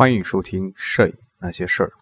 欢迎收听《摄影那些事儿》。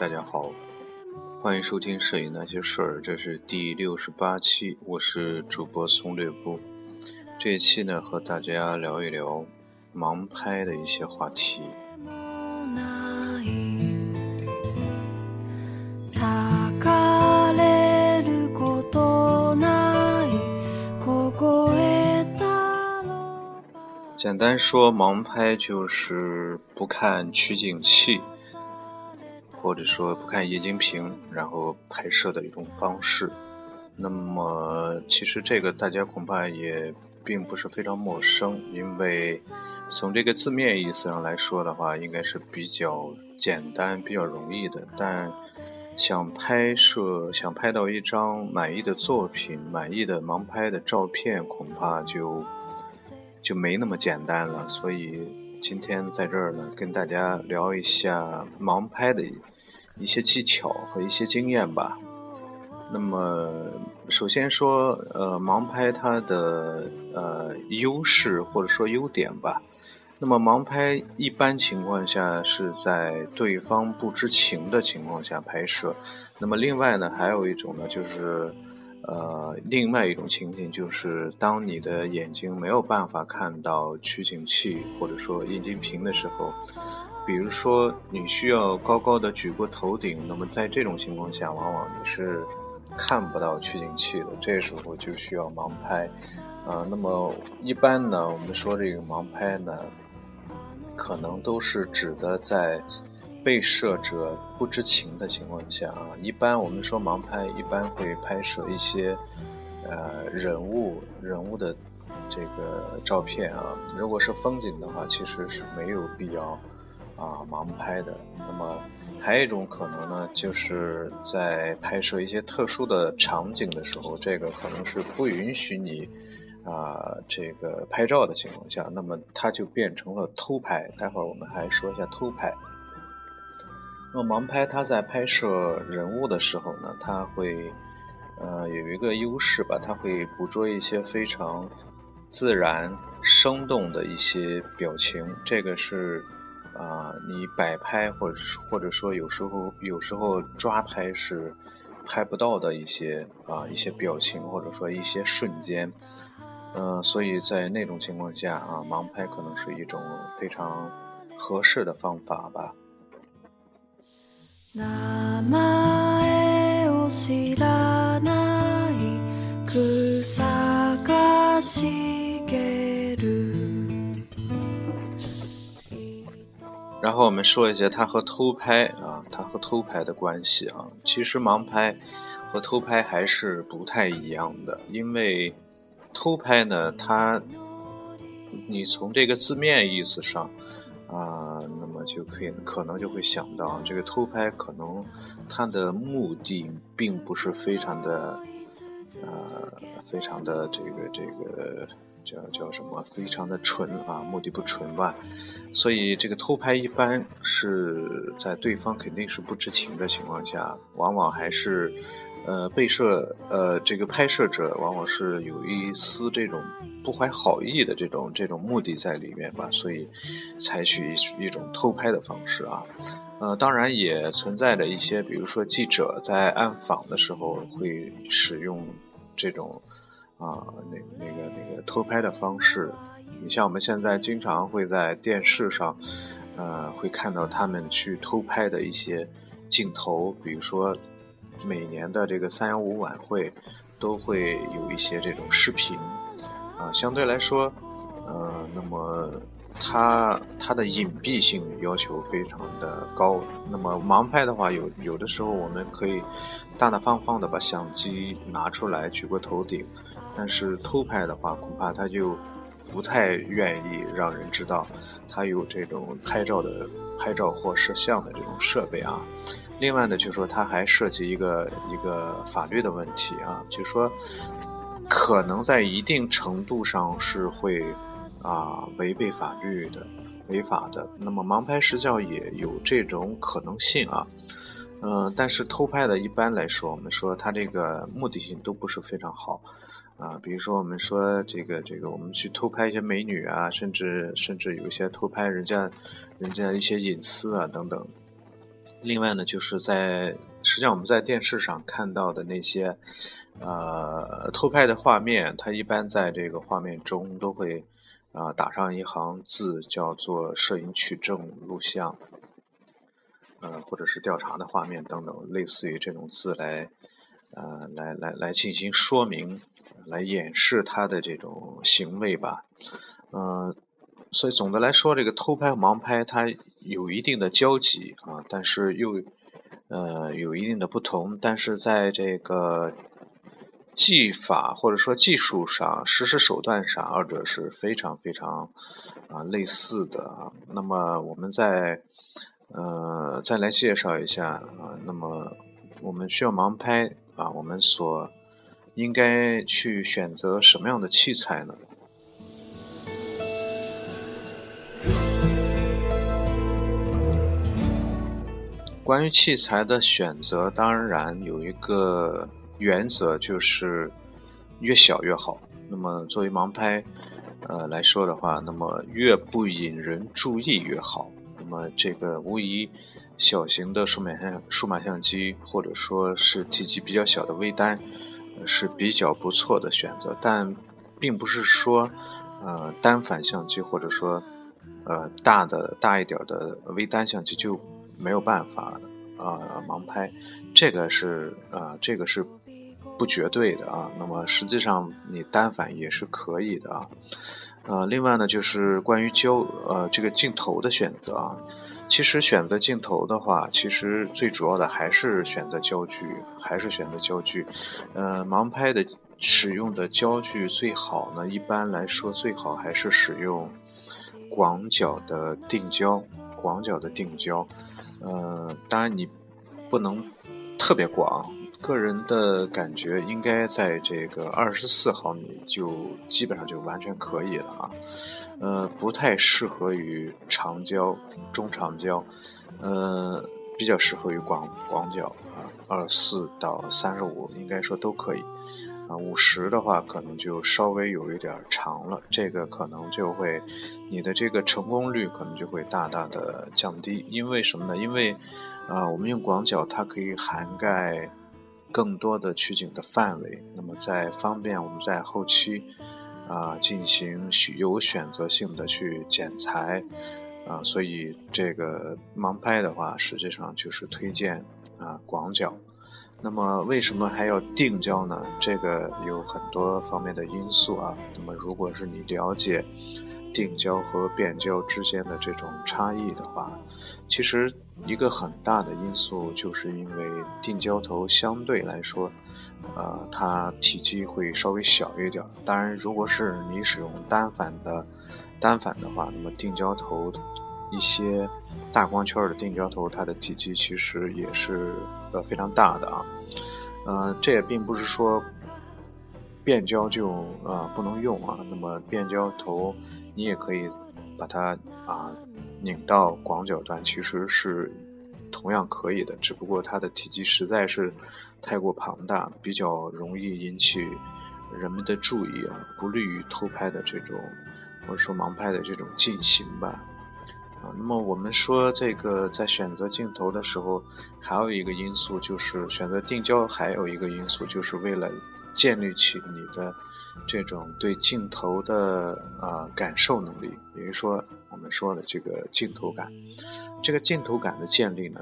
大家好，欢迎收听《摄影那些事儿》，这是第六十八期，我是主播松略布。这一期呢，和大家聊一聊盲拍的一些话题。简单说，盲拍就是不看取景器。或者说不看液晶屏，然后拍摄的一种方式。那么，其实这个大家恐怕也并不是非常陌生，因为从这个字面意思上来说的话，应该是比较简单、比较容易的。但想拍摄、想拍到一张满意的作品、满意的盲拍的照片，恐怕就就没那么简单了。所以。今天在这儿呢，跟大家聊一下盲拍的一些技巧和一些经验吧。那么，首先说，呃，盲拍它的呃优势或者说优点吧。那么，盲拍一般情况下是在对方不知情的情况下拍摄。那么，另外呢，还有一种呢，就是。呃，另外一种情景就是，当你的眼睛没有办法看到取景器或者说液晶屏的时候，比如说你需要高高的举过头顶，那么在这种情况下，往往你是看不到取景器的，这时候就需要盲拍。呃，那么一般呢，我们说这个盲拍呢。可能都是指的在被摄者不知情的情况下啊。一般我们说盲拍，一般会拍摄一些呃人物人物的这个照片啊。如果是风景的话，其实是没有必要啊盲拍的。那么还有一种可能呢，就是在拍摄一些特殊的场景的时候，这个可能是不允许你。啊，这个拍照的情况下，那么它就变成了偷拍。待会儿我们还说一下偷拍。那么盲拍，它在拍摄人物的时候呢，它会呃有一个优势吧，它会捕捉一些非常自然、生动的一些表情。这个是啊，你摆拍或者或者说有时候有时候抓拍是拍不到的一些啊一些表情，或者说一些瞬间。嗯，所以在那种情况下啊，盲拍可能是一种非常合适的方法吧。然后我们说一下它和偷拍啊，它和偷拍的关系啊。其实盲拍和偷拍还是不太一样的，因为。偷拍呢，它，你从这个字面意思上，啊，那么就可以可能就会想到，这个偷拍可能它的目的并不是非常的，呃，非常的这个这个叫叫什么，非常的纯啊，目的不纯吧，所以这个偷拍一般是在对方肯定是不知情的情况下，往往还是。呃，被摄呃，这个拍摄者往往是有一丝这种不怀好意的这种这种目的在里面吧，所以采取一种偷拍的方式啊。呃，当然也存在着一些，比如说记者在暗访的时候会使用这种啊那那个那个偷拍的方式。你像我们现在经常会在电视上呃会看到他们去偷拍的一些镜头，比如说。每年的这个三幺五晚会，都会有一些这种视频，啊，相对来说，呃，那么它它的隐蔽性要求非常的高。那么盲拍的话，有有的时候我们可以大大方方的把相机拿出来举过头顶，但是偷拍的话，恐怕它就不太愿意让人知道它有这种拍照的拍照或摄像的这种设备啊。另外呢，就说它还涉及一个一个法律的问题啊，就说可能在一定程度上是会。啊，违背法律的、违法的，那么盲拍实际上也有这种可能性啊。嗯，但是偷拍的，一般来说，我们说它这个目的性都不是非常好啊。比如说，我们说这个这个，我们去偷拍一些美女啊，甚至甚至有一些偷拍人家人家一些隐私啊等等。另外呢，就是在实际上我们在电视上看到的那些呃偷拍的画面，它一般在这个画面中都会。啊，打上一行字，叫做“摄影取证录像”，呃，或者是调查的画面等等，类似于这种字来，呃，来来来进行说明，来掩饰他的这种行为吧。嗯，所以总的来说，这个偷拍和、盲拍它有一定的交集啊，但是又呃有一定的不同，但是在这个。技法或者说技术上、实施手段上，二者是非常非常啊类似的啊。那么我们再呃再来介绍一下啊。那么我们需要盲拍啊，我们所应该去选择什么样的器材呢？关于器材的选择，当然有一个。原则就是越小越好。那么作为盲拍，呃来说的话，那么越不引人注意越好。那么这个无疑，小型的数码相数码相机或者说是体积比较小的微单是比较不错的选择。但并不是说，呃单反相机或者说呃大的大一点的微单相机就没有办法啊盲拍。这个是啊这个是。不绝对的啊，那么实际上你单反也是可以的啊。呃，另外呢，就是关于焦呃这个镜头的选择啊，其实选择镜头的话，其实最主要的还是选择焦距，还是选择焦距。呃，盲拍的使用的焦距最好呢，一般来说最好还是使用广角的定焦，广角的定焦。呃，当然你不能特别广。个人的感觉应该在这个二十四毫米就基本上就完全可以了啊，呃，不太适合于长焦、中长焦，呃，比较适合于广广角啊，二四到三十五应该说都可以，啊，五十的话可能就稍微有一点长了，这个可能就会你的这个成功率可能就会大大的降低，因为什么呢？因为啊，我们用广角它可以涵盖。更多的取景的范围，那么在方便我们在后期啊进行有选择性的去剪裁啊，所以这个盲拍的话，实际上就是推荐啊广角。那么为什么还要定焦呢？这个有很多方面的因素啊。那么如果是你了解定焦和变焦之间的这种差异的话，其实。一个很大的因素，就是因为定焦头相对来说，呃，它体积会稍微小一点。当然，如果是你使用单反的单反的话，那么定焦头一些大光圈的定焦头，它的体积其实也是呃非常大的啊。呃，这也并不是说变焦就呃不能用啊。那么变焦头你也可以把它啊。拧到广角端其实是同样可以的，只不过它的体积实在是太过庞大，比较容易引起人们的注意啊，不利于偷拍的这种或者说盲拍的这种进行吧。啊，那么我们说这个在选择镜头的时候，还有一个因素就是选择定焦，还有一个因素就是为了建立起你的。这种对镜头的啊感受能力，比如说我们说的这个镜头感，这个镜头感的建立呢，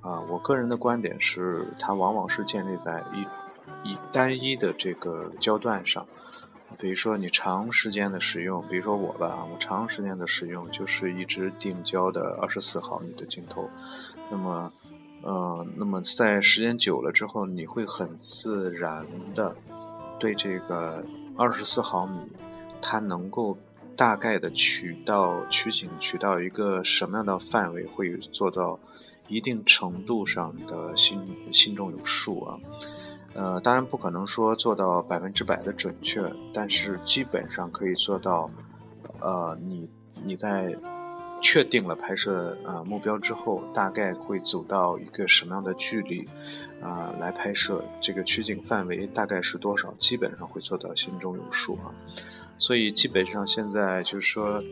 啊，我个人的观点是，它往往是建立在一一单一的这个焦段上，比如说你长时间的使用，比如说我吧，我长时间的使用就是一支定焦的二十四毫米的镜头，那么，呃，那么在时间久了之后，你会很自然的对这个二十四毫米，它能够大概的取到取景取到一个什么样的范围，会做到一定程度上的心心中有数啊。呃，当然不可能说做到百分之百的准确，但是基本上可以做到，呃，你你在确定了拍摄呃目标之后，大概会走到一个什么样的距离，啊，来拍摄这个取景范围大概是多少，基本上会做到心中有数啊。所以基本上现在就是说，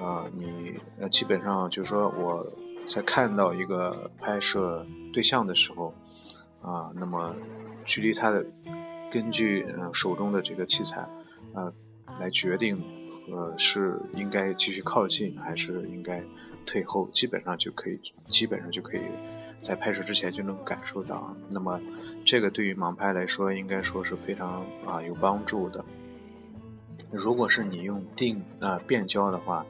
呃，你呃基本上就是说我在看到一个拍摄对象的时候，啊，那么。距离它的，根据呃手中的这个器材，呃，来决定，呃是应该继续靠近还是应该退后，基本上就可以，基本上就可以在拍摄之前就能感受到。那么这个对于盲拍来说，应该说是非常啊有帮助的。如果是你用定啊变焦的话，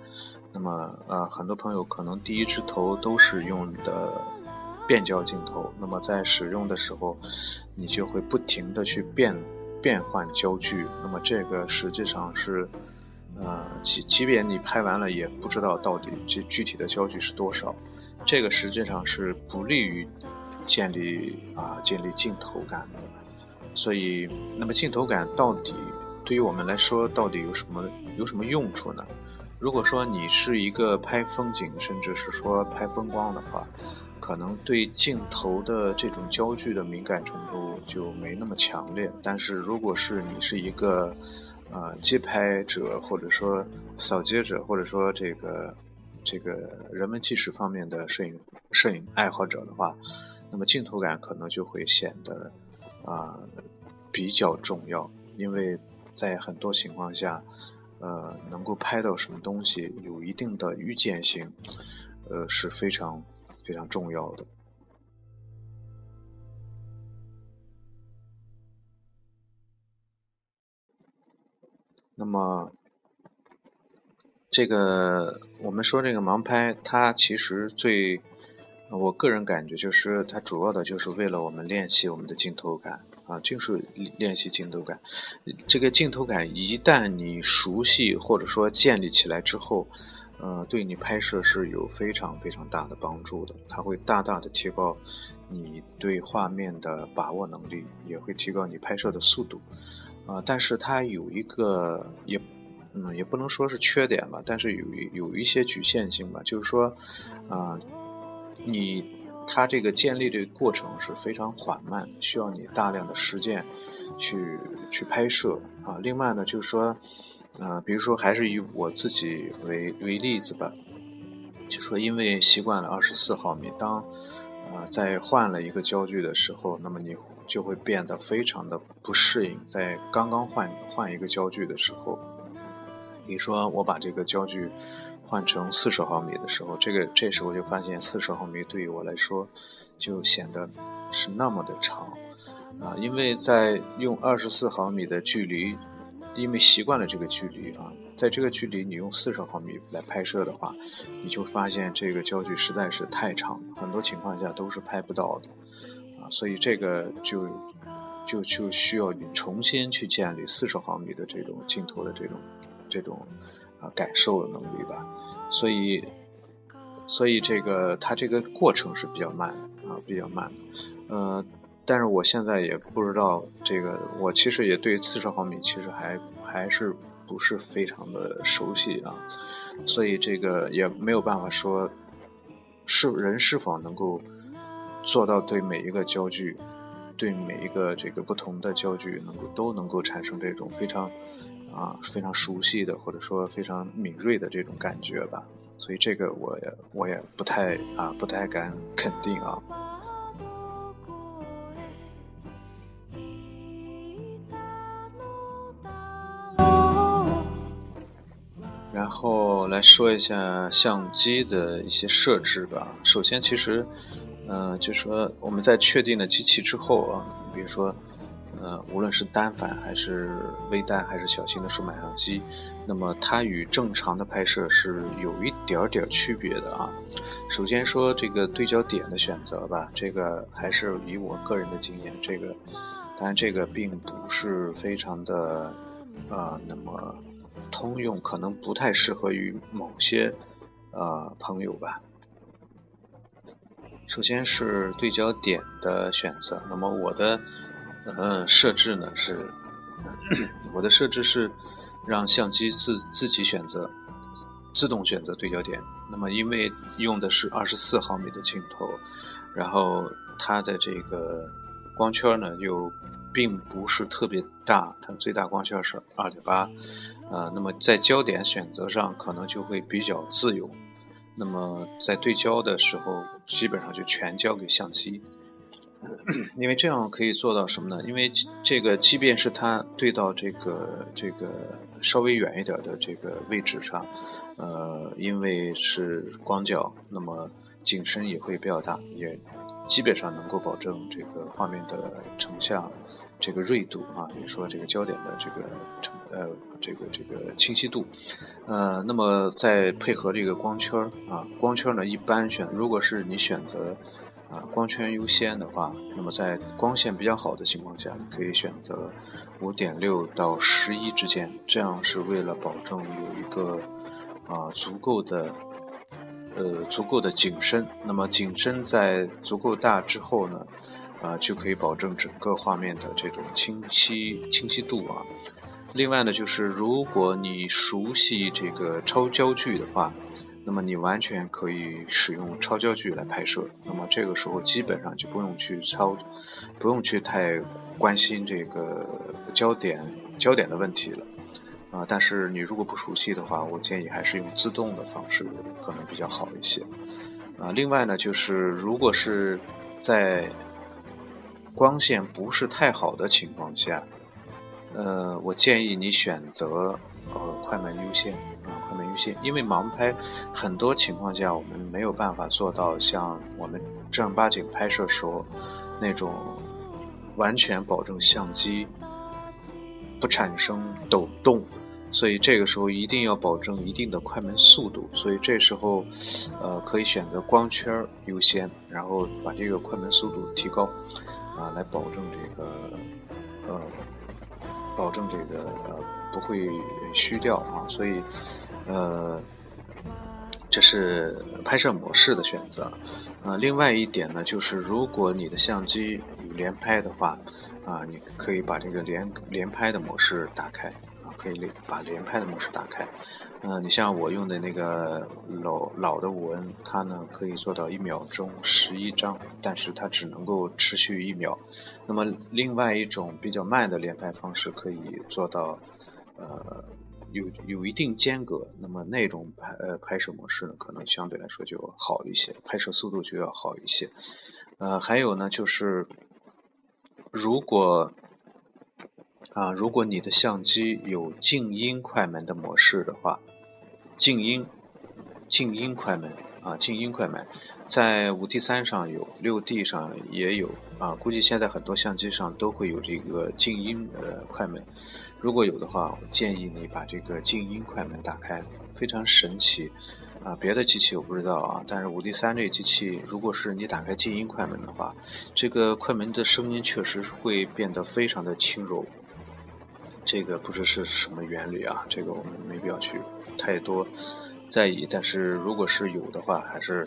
那么呃很多朋友可能第一支头都是用的。变焦镜头，那么在使用的时候，你就会不停的去变变换焦距，那么这个实际上是，呃，即即便你拍完了，也不知道到底这具体的焦距是多少，这个实际上是不利于建立啊建立镜头感的。所以，那么镜头感到底对于我们来说，到底有什么有什么用处呢？如果说你是一个拍风景，甚至是说拍风光的话。可能对镜头的这种焦距的敏感程度就没那么强烈，但是如果是你是一个，呃，街拍者或者说扫街者，或者说这个这个人文纪实方面的摄影摄影爱好者的话，那么镜头感可能就会显得啊比较重要，因为在很多情况下，呃，能够拍到什么东西有一定的预见性，呃是非常。非常重要的。那么，这个我们说这个盲拍，它其实最，我个人感觉就是它主要的就是为了我们练习我们的镜头感啊，就是练习镜头感。这个镜头感一旦你熟悉或者说建立起来之后。呃，对你拍摄是有非常非常大的帮助的，它会大大的提高你对画面的把握能力，也会提高你拍摄的速度。啊，但是它有一个也，嗯，也不能说是缺点吧，但是有有一些局限性吧，就是说，啊，你它这个建立的过程是非常缓慢，需要你大量的实践去去拍摄啊。另外呢，就是说。啊，比如说，还是以我自己为为例子吧，就说因为习惯了二十四毫米，当啊在换了一个焦距的时候，那么你就会变得非常的不适应。在刚刚换换一个焦距的时候，比如说我把这个焦距换成四十毫米的时候，这个这时候就发现四十毫米对于我来说就显得是那么的长啊，因为在用二十四毫米的距离。因为习惯了这个距离啊，在这个距离你用四十毫米来拍摄的话，你就发现这个焦距实在是太长，很多情况下都是拍不到的，所以这个就就就需要你重新去建立四十毫米的这种镜头的这种这种啊感受的能力吧，所以所以这个它这个过程是比较慢啊，比较慢，呃。但是我现在也不知道这个，我其实也对四十毫米其实还还是不是非常的熟悉啊，所以这个也没有办法说，是人是否能够做到对每一个焦距，对每一个这个不同的焦距能够都能够产生这种非常啊非常熟悉的或者说非常敏锐的这种感觉吧，所以这个我也我也不太啊不太敢 肯定啊。然后来说一下相机的一些设置吧。首先，其实，嗯，就说我们在确定了机器之后啊，比如说，呃，无论是单反还是微单还是小型的数码相机，那么它与正常的拍摄是有一点点区别的啊。首先说这个对焦点的选择吧，这个还是以我个人的经验，这个当然这个并不是非常的啊，那么通用，可能不太适合于某些呃朋友吧。首先是对焦点的选择，那么我的。呃，设置呢是，我的设置是让相机自自己选择，自动选择对焦点。那么因为用的是二十四毫米的镜头，然后它的这个光圈呢又并不是特别大，它最大光圈是二点八，呃，那么在焦点选择上可能就会比较自由。那么在对焦的时候，基本上就全交给相机。因为这样可以做到什么呢？因为这个，即便是它对到这个这个稍微远一点的这个位置上，呃，因为是广角，那么景深也会比较大，也基本上能够保证这个画面的成像这个锐度啊，比如说这个焦点的这个呃这个这个清晰度，呃，那么再配合这个光圈啊，光圈呢一般选，如果是你选择。啊，光圈优先的话，那么在光线比较好的情况下，你可以选择五点六到十一之间，这样是为了保证有一个啊足够的呃足够的景深。那么景深在足够大之后呢，啊就可以保证整个画面的这种清晰清晰度啊。另外呢，就是如果你熟悉这个超焦距的话。那么你完全可以使用超焦距来拍摄，那么这个时候基本上就不用去超，不用去太关心这个焦点焦点的问题了，啊，但是你如果不熟悉的话，我建议还是用自动的方式可能比较好一些，啊，另外呢，就是如果是在光线不是太好的情况下，呃，我建议你选择呃快门优先啊。快门优先，因为盲拍很多情况下我们没有办法做到像我们正儿八经拍摄时候那种完全保证相机不产生抖动，所以这个时候一定要保证一定的快门速度。所以这时候，呃，可以选择光圈优先，然后把这个快门速度提高，啊，来保证这个，呃，保证这个不会虚掉啊。所以。呃，这是拍摄模式的选择。呃，另外一点呢，就是如果你的相机有连拍的话，啊，你可以把这个连连拍的模式打开，啊，可以把连拍的模式打开。嗯，你像我用的那个老老的五 N，它呢可以做到一秒钟十一张，但是它只能够持续一秒。那么另外一种比较慢的连拍方式，可以做到，呃。有有一定间隔，那么那种拍呃拍摄模式呢，可能相对来说就好一些，拍摄速度就要好一些。呃，还有呢，就是如果啊，如果你的相机有静音快门的模式的话，静音静音快门啊，静音快门在五 D 三上有，六 D 上也有啊，估计现在很多相机上都会有这个静音呃快门。如果有的话，我建议你把这个静音快门打开，非常神奇啊！别的机器我不知道啊，但是五 D 三这机器，如果是你打开静音快门的话，这个快门的声音确实会变得非常的轻柔。这个不知是什么原理啊，这个我们没必要去太多在意。但是如果是有的话，还是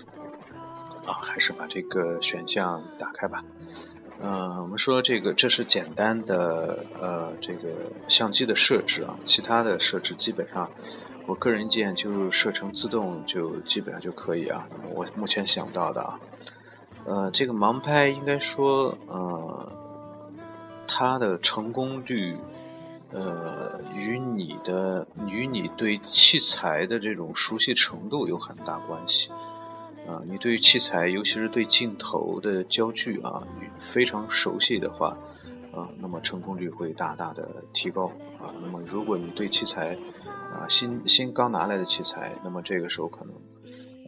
啊，还是把这个选项打开吧。嗯，我们说这个这是简单的呃这个相机的设置啊，其他的设置基本上，我个人建议就设成自动就基本上就可以啊。我目前想到的啊，呃，这个盲拍应该说呃，它的成功率呃与你的与你对器材的这种熟悉程度有很大关系。啊，你对于器材，尤其是对镜头的焦距啊，非常熟悉的话，啊，那么成功率会大大的提高啊。那么如果你对器材啊新新刚拿来的器材，那么这个时候可能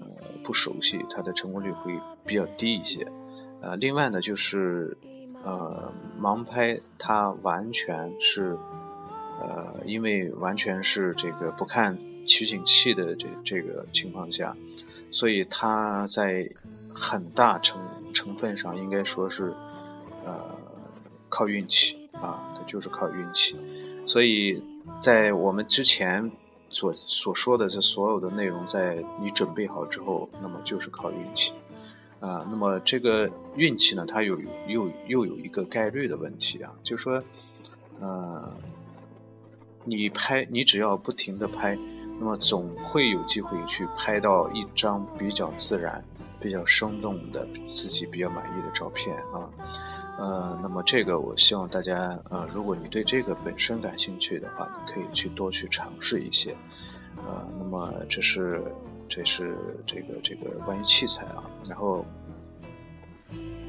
呃不熟悉，它的成功率会比较低一些。呃，另外呢，就是呃，盲拍它完全是，呃，因为完全是这个不看取景器的这这个情况下，所以它在很大成成分上应该说是，呃，靠运气啊，它就是靠运气。所以在我们之前所所说的这所有的内容，在你准备好之后，那么就是靠运气。啊，那么这个运气呢，它有又又有一个概率的问题啊，就是说，呃，你拍，你只要不停的拍，那么总会有机会去拍到一张比较自然、比较生动的自己比较满意的照片啊。呃，那么这个我希望大家，呃，如果你对这个本身感兴趣的话，你可以去多去尝试一些。呃，那么这是。这是这个这个关于器材啊，然后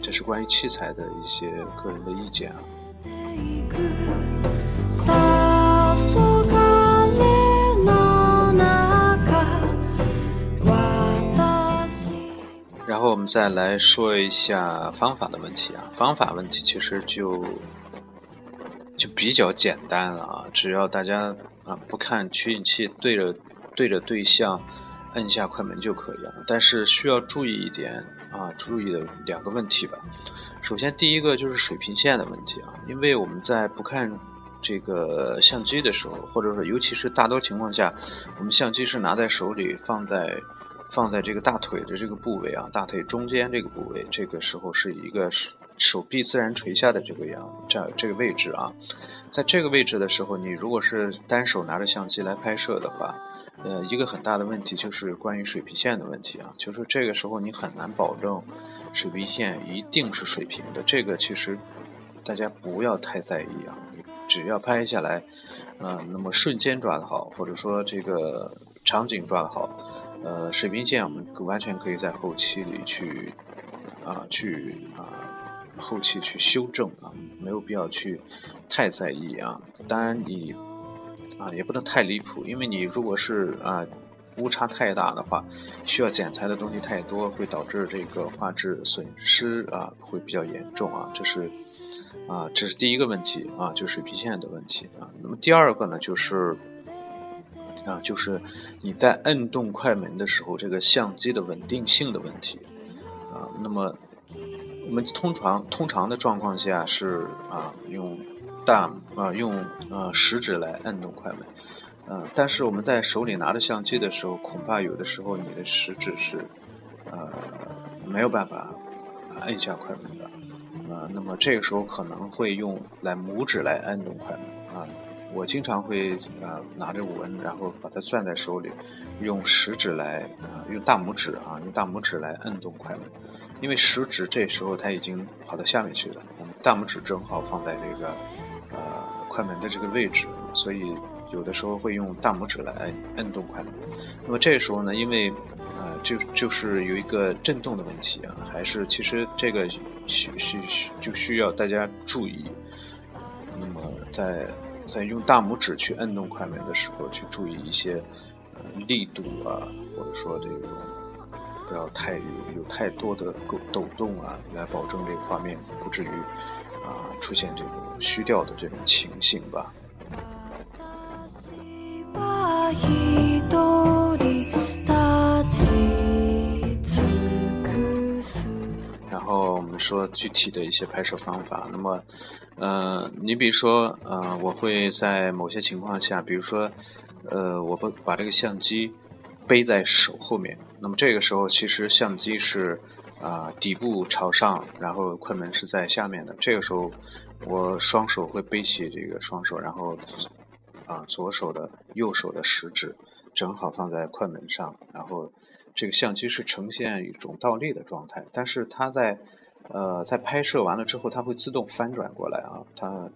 这是关于器材的一些个人的意见啊。然后我们再来说一下方法的问题啊，方法问题其实就就比较简单了啊，只要大家啊不看取景器，对着对着对象。摁下快门就可以了，但是需要注意一点啊，注意的两个问题吧。首先，第一个就是水平线的问题啊，因为我们在不看这个相机的时候，或者说尤其是大多情况下，我们相机是拿在手里，放在放在这个大腿的这个部位啊，大腿中间这个部位，这个时候是一个手臂自然垂下的这个样这这个位置啊，在这个位置的时候，你如果是单手拿着相机来拍摄的话。呃，一个很大的问题就是关于水平线的问题啊，就是这个时候你很难保证水平线一定是水平的。这个其实大家不要太在意啊，只要拍下来，呃，那么瞬间抓得好，或者说这个场景抓得好，呃，水平线我们完全可以在后期里去啊去啊后期去修正啊，没有必要去太在意啊。当然你。啊，也不能太离谱，因为你如果是啊误差太大的话，需要剪裁的东西太多，会导致这个画质损失啊会比较严重啊。这是啊，这是第一个问题啊，就水平线的问题啊。那么第二个呢，就是啊，就是你在摁动快门的时候，这个相机的稳定性的问题啊。那么我们通常通常的状况下是啊用。大啊，用呃食指来按动快门，嗯，但是我们在手里拿着相机的时候，恐怕有的时候你的食指是呃没有办法按下快门的，啊，那么这个时候可能会用来拇指来按动快门啊。我经常会啊拿着纹，然后把它攥在手里，用食指来啊用大拇指啊用大拇指来按动快门，因为食指这时候它已经跑到下面去了，我们大拇指正好放在这个。呃，快门的这个位置，所以有的时候会用大拇指来摁动快门。那么这时候呢，因为呃，就就是有一个震动的问题啊，还是其实这个需需需就需要大家注意。那么在在用大拇指去摁动快门的时候，去注意一些呃力度啊，或者说这种不要太有有太多的抖抖动啊，来保证这个画面不至于。啊，出现这种虚掉的这种情形吧。然后我们说具体的一些拍摄方法。那么，呃，你比如说，呃，我会在某些情况下，比如说，呃，我把把这个相机背在手后面。那么这个时候，其实相机是。啊，底部朝上，然后快门是在下面的。这个时候，我双手会背起这个双手，然后啊，左手的右手的食指正好放在快门上，然后这个相机是呈现一种倒立的状态。但是它在呃在拍摄完了之后，它会自动翻转过来啊，它。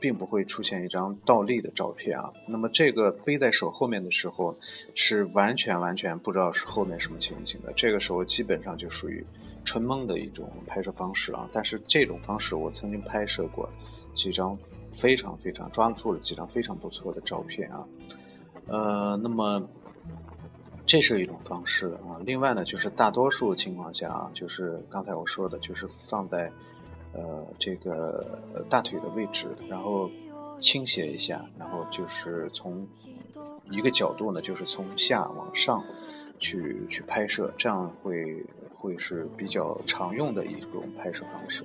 并不会出现一张倒立的照片啊。那么这个背在手后面的时候，是完全完全不知道是后面什么情形的。这个时候基本上就属于纯蒙的一种拍摄方式啊。但是这种方式我曾经拍摄过几张非常非常抓住了几张非常不错的照片啊。呃，那么这是一种方式啊。另外呢，就是大多数情况下啊，就是刚才我说的，就是放在呃这个大腿的位置，然后倾斜一下，然后就是从一个角度呢，就是从下往上去去拍摄，这样会会是比较常用的一种拍摄方式。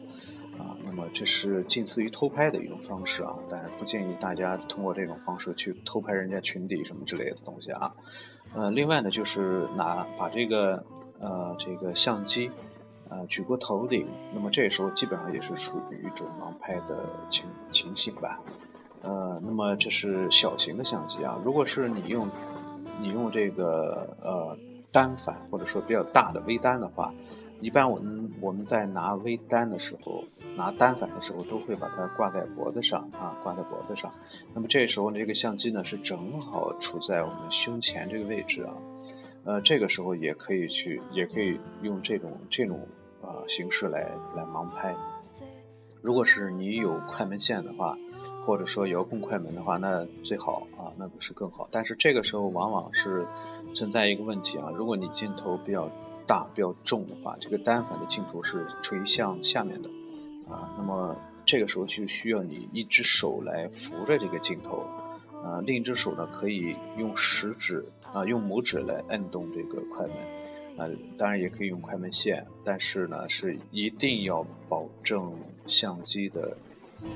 啊，那么这是近似于偷拍的一种方式啊，但是不建议大家通过这种方式去偷拍人家裙底什么之类的东西啊。呃，另外呢，就是拿把这个呃这个相机呃举过头顶，那么这时候基本上也是属于一种盲拍的情情形吧。呃，那么这是小型的相机啊，如果是你用你用这个呃单反或者说比较大的微单的话。一般我们我们在拿微单的时候，拿单反的时候，都会把它挂在脖子上啊，挂在脖子上。那么这时候呢这个相机呢是正好处在我们胸前这个位置啊，呃，这个时候也可以去，也可以用这种这种啊形式来来盲拍。如果是你有快门线的话，或者说遥控快门的话，那最好啊，那不是更好。但是这个时候往往是存在一个问题啊，如果你镜头比较。大比较重的话，这个单反的镜头是垂向下面的，啊，那么这个时候就需要你一只手来扶着这个镜头，啊，另一只手呢可以用食指啊，用拇指来摁动这个快门，啊，当然也可以用快门线，但是呢是一定要保证相机的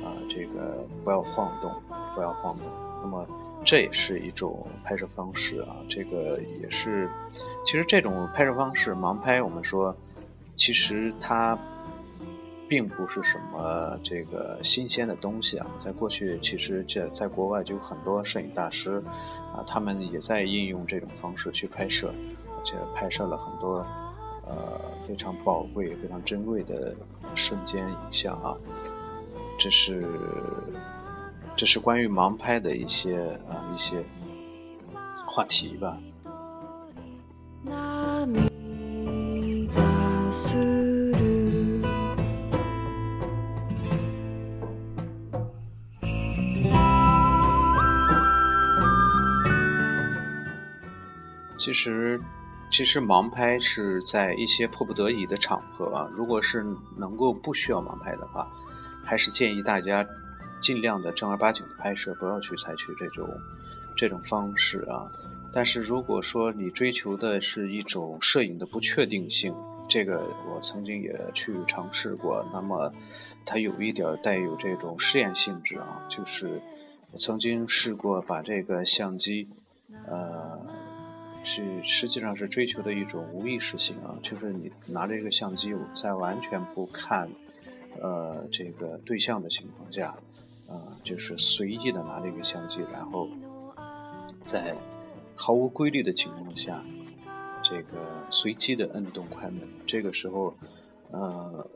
啊这个不要晃动，不要晃动，那么。这也是一种拍摄方式啊，这个也是，其实这种拍摄方式盲拍，我们说，其实它并不是什么这个新鲜的东西啊，在过去其实这在国外就有很多摄影大师啊，他们也在应用这种方式去拍摄，而且拍摄了很多呃非常宝贵、非常珍贵的瞬间影像啊，这是。这是关于盲拍的一些啊一些话题吧。其实，其实盲拍是在一些迫不得已的场合啊，如果是能够不需要盲拍的话，还是建议大家。尽量的正儿八经的拍摄，不要去采取这种这种方式啊。但是如果说你追求的是一种摄影的不确定性，这个我曾经也去尝试过。那么它有一点带有这种试验性质啊，就是我曾经试过把这个相机，呃，是实际上是追求的一种无意识性啊，就是你拿着一个相机，在完全不看呃这个对象的情况下。啊，就是随意的拿着一个相机，然后在毫无规律的情况下，这个随机的摁动快门。这个时候，呃，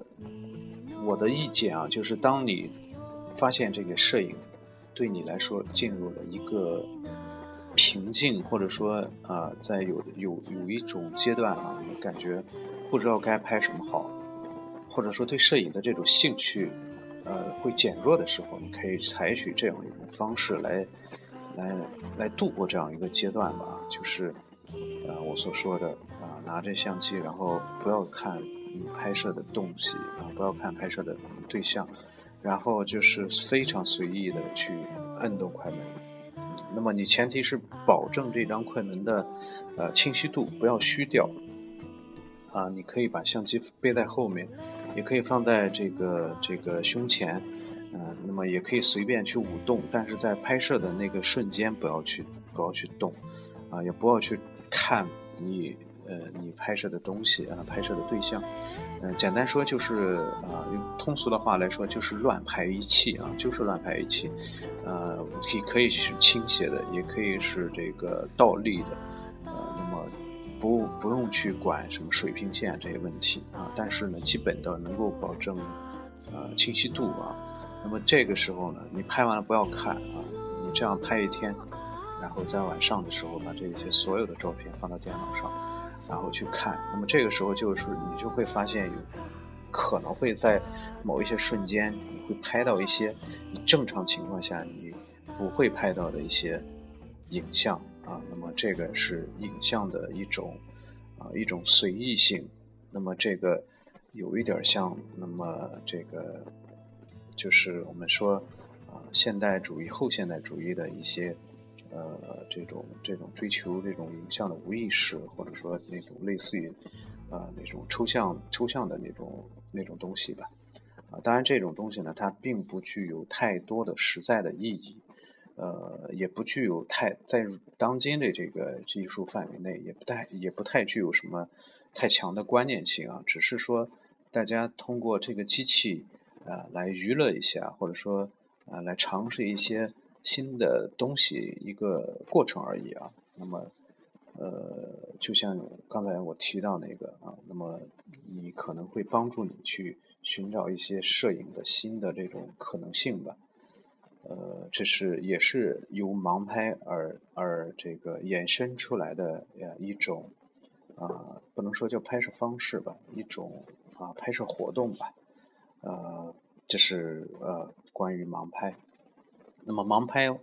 我的意见啊，就是当你发现这个摄影对你来说进入了一个瓶颈，或者说啊，在有有有一种阶段啊，你感觉不知道该拍什么好，或者说对摄影的这种兴趣。呃，会减弱的时候，你可以采取这样一种方式来，来，来度过这样一个阶段吧。就是，呃，我所说的啊，拿着相机，然后不要看你拍摄的东西啊，不要看拍摄的对象，然后就是非常随意的去摁动快门。那么你前提是保证这张快门的呃清晰度不要虚掉啊。你可以把相机背在后面。也可以放在这个这个胸前，嗯，那么也可以随便去舞动，但是在拍摄的那个瞬间不要去不要去动，啊，也不要去看你呃你拍摄的东西啊，拍摄的对象，嗯，简单说就是啊，用通俗的话来说就是乱拍一气啊，就是乱拍一气，呃，可以可以是倾斜的，也可以是这个倒立的，呃，那么。不不用去管什么水平线这些问题啊，但是呢，基本的能够保证呃清晰度啊。那么这个时候呢，你拍完了不要看啊，你这样拍一天，然后在晚上的时候把这些所有的照片放到电脑上，然后去看。那么这个时候就是你就会发现有可能会在某一些瞬间你会拍到一些你正常情况下你不会拍到的一些影像。啊，那么这个是影像的一种啊一种随意性，那么这个有一点像，那么这个就是我们说啊，现代主义、后现代主义的一些呃这种这种追求这种影像的无意识，或者说那种类似于啊那种抽象抽象的那种那种东西吧。啊，当然这种东西呢，它并不具有太多的实在的意义，呃，也不具有太在当今的这个技术范围内，也不太也不太具有什么太强的观念性啊，只是说。大家通过这个机器，啊，来娱乐一下，或者说，啊，来尝试一些新的东西，一个过程而已啊。那么，呃，就像刚才我提到那个啊，那么你可能会帮助你去寻找一些摄影的新的这种可能性吧。呃，这是也是由盲拍而而这个衍生出来的呀一种啊，不能说叫拍摄方式吧，一种。啊，拍摄活动吧，呃，这是呃关于盲拍。那么盲拍，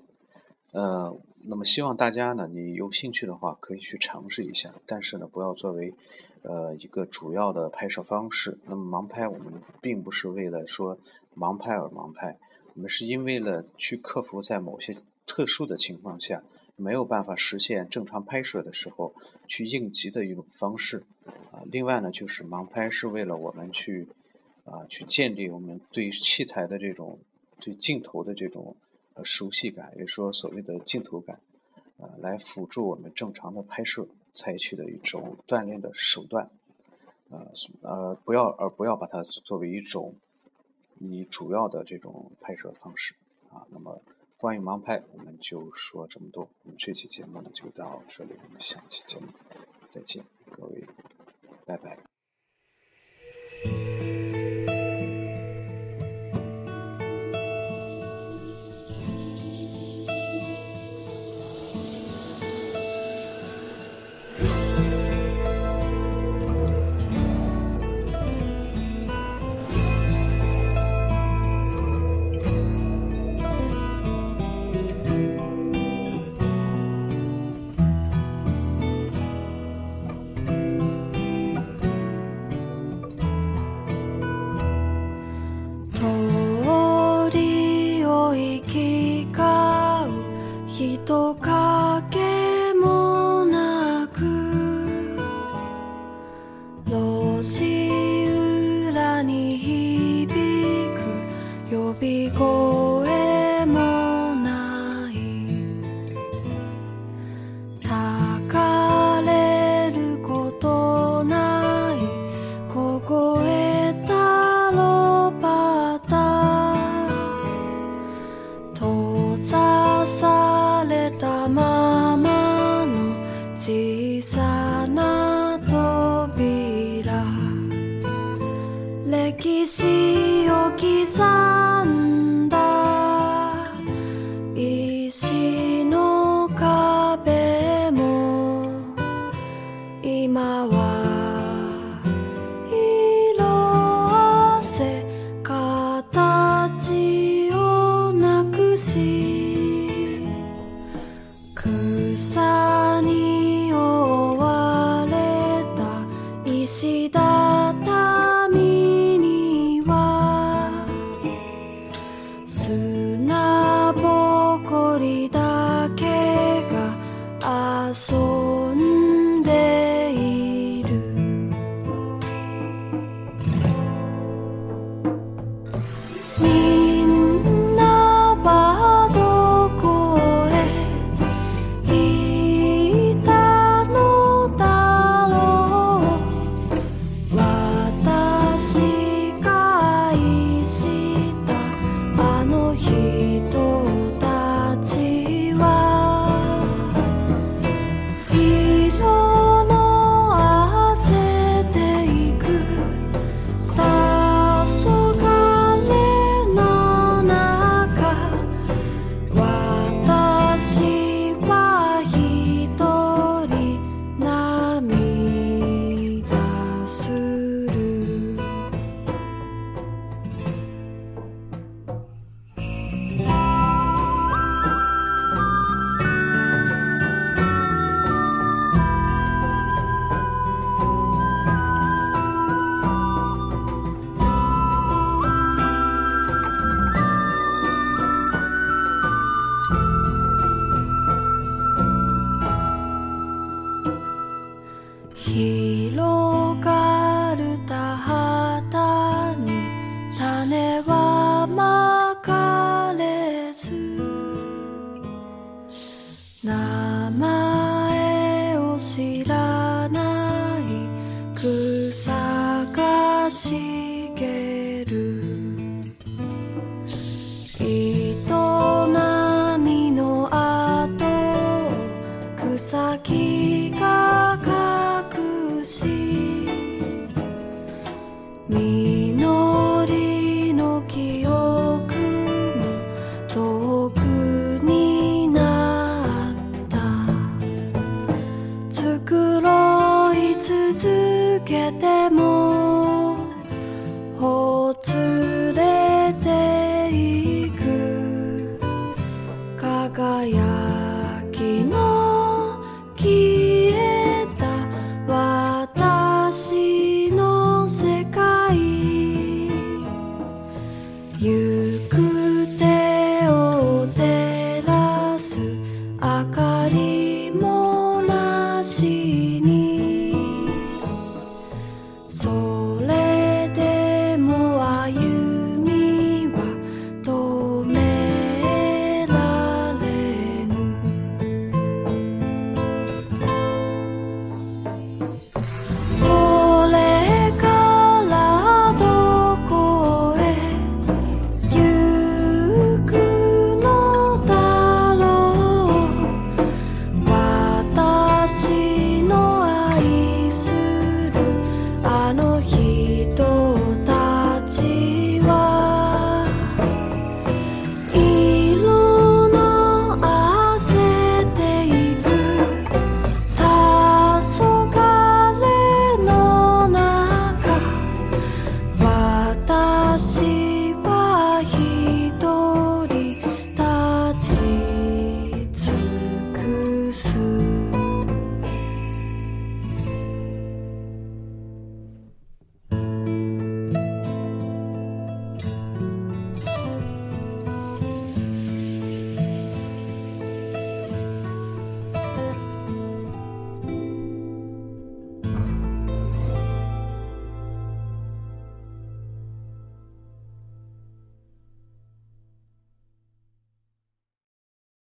呃，那么希望大家呢，你有兴趣的话可以去尝试一下，但是呢，不要作为呃一个主要的拍摄方式。那么盲拍我们并不是为了说盲拍而盲拍，我们是因为了去克服在某些特殊的情况下。没有办法实现正常拍摄的时候，去应急的一种方式啊。另外呢，就是盲拍是为了我们去啊去建立我们对器材的这种对镜头的这种呃熟悉感，也说所谓的镜头感啊，来辅助我们正常的拍摄采取的一种锻炼的手段啊呃不要而不要把它作为一种你主要的这种拍摄方式啊。那么。关于盲拍，我们就说这么多。我们这期节目呢就到这里，我们下期节目再见，各位，拜拜。しを刻む